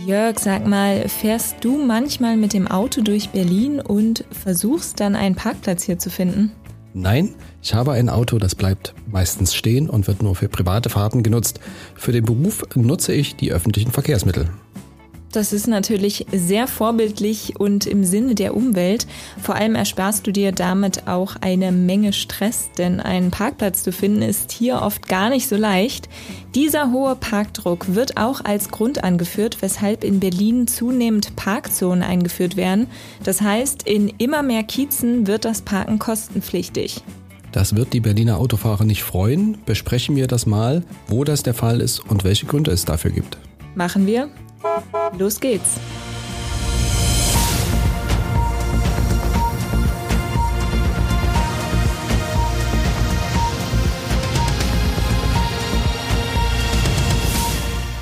Jörg, sag mal, fährst du manchmal mit dem Auto durch Berlin und versuchst dann einen Parkplatz hier zu finden? Nein, ich habe ein Auto, das bleibt meistens stehen und wird nur für private Fahrten genutzt. Für den Beruf nutze ich die öffentlichen Verkehrsmittel. Das ist natürlich sehr vorbildlich und im Sinne der Umwelt. Vor allem ersparst du dir damit auch eine Menge Stress, denn einen Parkplatz zu finden ist hier oft gar nicht so leicht. Dieser hohe Parkdruck wird auch als Grund angeführt, weshalb in Berlin zunehmend Parkzonen eingeführt werden. Das heißt, in immer mehr Kiezen wird das Parken kostenpflichtig. Das wird die Berliner Autofahrer nicht freuen. Besprechen wir das mal, wo das der Fall ist und welche Gründe es dafür gibt. Machen wir. Los geht's!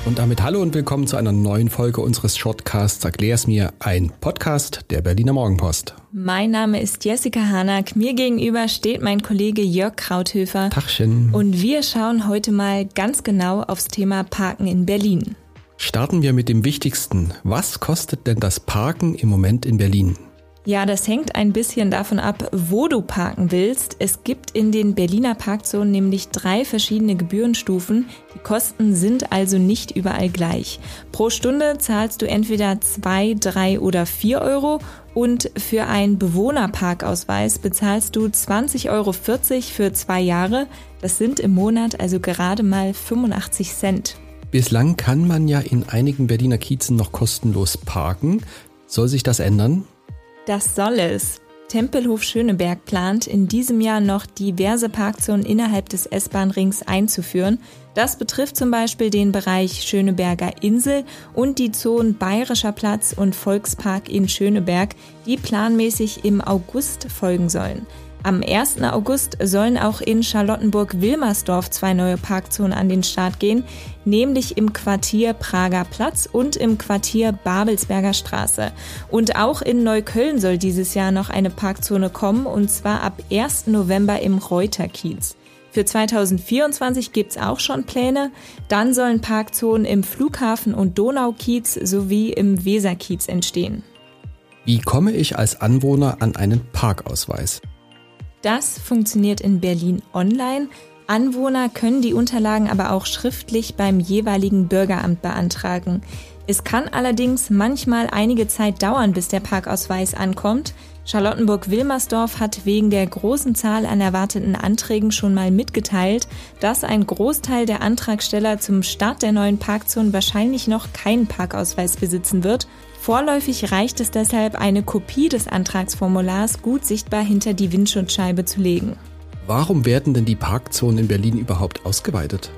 Und damit hallo und willkommen zu einer neuen Folge unseres Shortcasts Erklär's mir, ein Podcast der Berliner Morgenpost. Mein Name ist Jessica Hanack. Mir gegenüber steht mein Kollege Jörg Krauthöfer. Tachchen. Und wir schauen heute mal ganz genau aufs Thema Parken in Berlin. Starten wir mit dem Wichtigsten. Was kostet denn das Parken im Moment in Berlin? Ja, das hängt ein bisschen davon ab, wo du parken willst. Es gibt in den Berliner Parkzonen nämlich drei verschiedene Gebührenstufen. Die Kosten sind also nicht überall gleich. Pro Stunde zahlst du entweder zwei, drei oder vier Euro und für einen Bewohnerparkausweis bezahlst du 20,40 Euro für zwei Jahre. Das sind im Monat also gerade mal 85 Cent. Bislang kann man ja in einigen Berliner Kiezen noch kostenlos parken. Soll sich das ändern? Das soll es. Tempelhof Schöneberg plant in diesem Jahr noch diverse Parkzonen innerhalb des S-Bahn-Rings einzuführen. Das betrifft zum Beispiel den Bereich Schöneberger Insel und die Zonen Bayerischer Platz und Volkspark in Schöneberg, die planmäßig im August folgen sollen. Am 1. August sollen auch in Charlottenburg-Wilmersdorf zwei neue Parkzonen an den Start gehen, nämlich im Quartier Prager Platz und im Quartier Babelsberger Straße. Und auch in Neukölln soll dieses Jahr noch eine Parkzone kommen, und zwar ab 1. November im Reuterkiez. Für 2024 gibt's auch schon Pläne. Dann sollen Parkzonen im Flughafen und Donaukiez sowie im Weserkiez entstehen. Wie komme ich als Anwohner an einen Parkausweis? Das funktioniert in Berlin online. Anwohner können die Unterlagen aber auch schriftlich beim jeweiligen Bürgeramt beantragen. Es kann allerdings manchmal einige Zeit dauern, bis der Parkausweis ankommt. Charlottenburg-Wilmersdorf hat wegen der großen Zahl an erwarteten Anträgen schon mal mitgeteilt, dass ein Großteil der Antragsteller zum Start der neuen Parkzonen wahrscheinlich noch keinen Parkausweis besitzen wird Vorläufig reicht es deshalb, eine Kopie des Antragsformulars gut sichtbar hinter die Windschutzscheibe zu legen. Warum werden denn die Parkzonen in Berlin überhaupt ausgeweitet?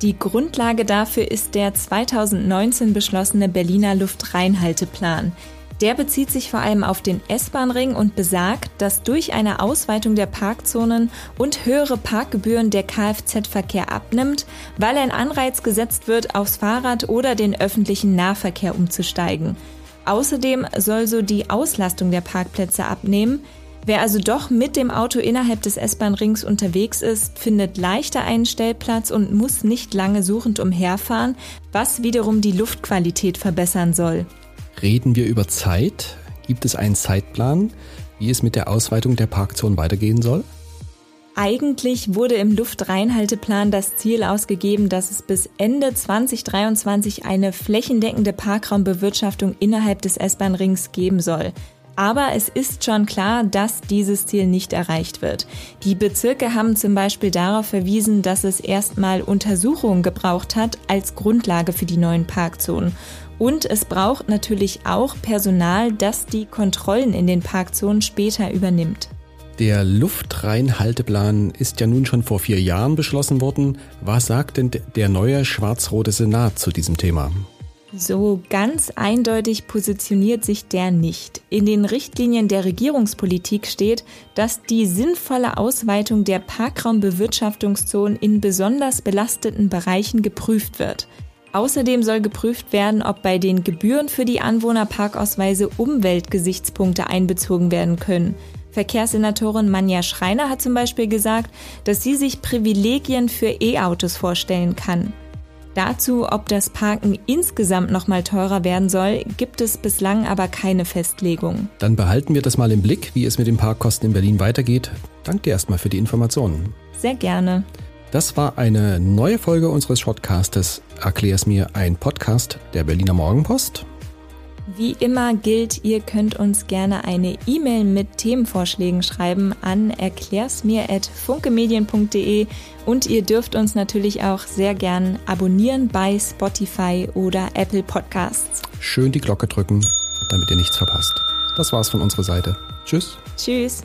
Die Grundlage dafür ist der 2019 beschlossene Berliner Luftreinhalteplan. Der bezieht sich vor allem auf den S-Bahn-Ring und besagt, dass durch eine Ausweitung der Parkzonen und höhere Parkgebühren der Kfz-Verkehr abnimmt, weil ein Anreiz gesetzt wird, aufs Fahrrad oder den öffentlichen Nahverkehr umzusteigen. Außerdem soll so die Auslastung der Parkplätze abnehmen. Wer also doch mit dem Auto innerhalb des S-Bahn-Rings unterwegs ist, findet leichter einen Stellplatz und muss nicht lange suchend umherfahren, was wiederum die Luftqualität verbessern soll. Reden wir über Zeit? Gibt es einen Zeitplan, wie es mit der Ausweitung der Parkzonen weitergehen soll? Eigentlich wurde im Luftreinhalteplan das Ziel ausgegeben, dass es bis Ende 2023 eine flächendeckende Parkraumbewirtschaftung innerhalb des S-Bahn-Rings geben soll. Aber es ist schon klar, dass dieses Ziel nicht erreicht wird. Die Bezirke haben zum Beispiel darauf verwiesen, dass es erstmal Untersuchungen gebraucht hat als Grundlage für die neuen Parkzonen. Und es braucht natürlich auch Personal, das die Kontrollen in den Parkzonen später übernimmt. Der Luftreinhalteplan ist ja nun schon vor vier Jahren beschlossen worden. Was sagt denn der neue schwarz-rote Senat zu diesem Thema? So ganz eindeutig positioniert sich der nicht. In den Richtlinien der Regierungspolitik steht, dass die sinnvolle Ausweitung der Parkraumbewirtschaftungszonen in besonders belasteten Bereichen geprüft wird. Außerdem soll geprüft werden, ob bei den Gebühren für die Anwohnerparkausweise Umweltgesichtspunkte einbezogen werden können. Verkehrssenatorin Manja Schreiner hat zum Beispiel gesagt, dass sie sich Privilegien für E-Autos vorstellen kann. Dazu, ob das Parken insgesamt nochmal teurer werden soll, gibt es bislang aber keine Festlegung. Dann behalten wir das mal im Blick, wie es mit den Parkkosten in Berlin weitergeht. Danke dir erstmal für die Informationen. Sehr gerne. Das war eine neue Folge unseres Shortcastes Erklär's mir, ein Podcast der Berliner Morgenpost. Wie immer gilt, ihr könnt uns gerne eine E-Mail mit Themenvorschlägen schreiben an erklärsmir.funkemedien.de und ihr dürft uns natürlich auch sehr gern abonnieren bei Spotify oder Apple Podcasts. Schön die Glocke drücken, damit ihr nichts verpasst. Das war's von unserer Seite. Tschüss. Tschüss.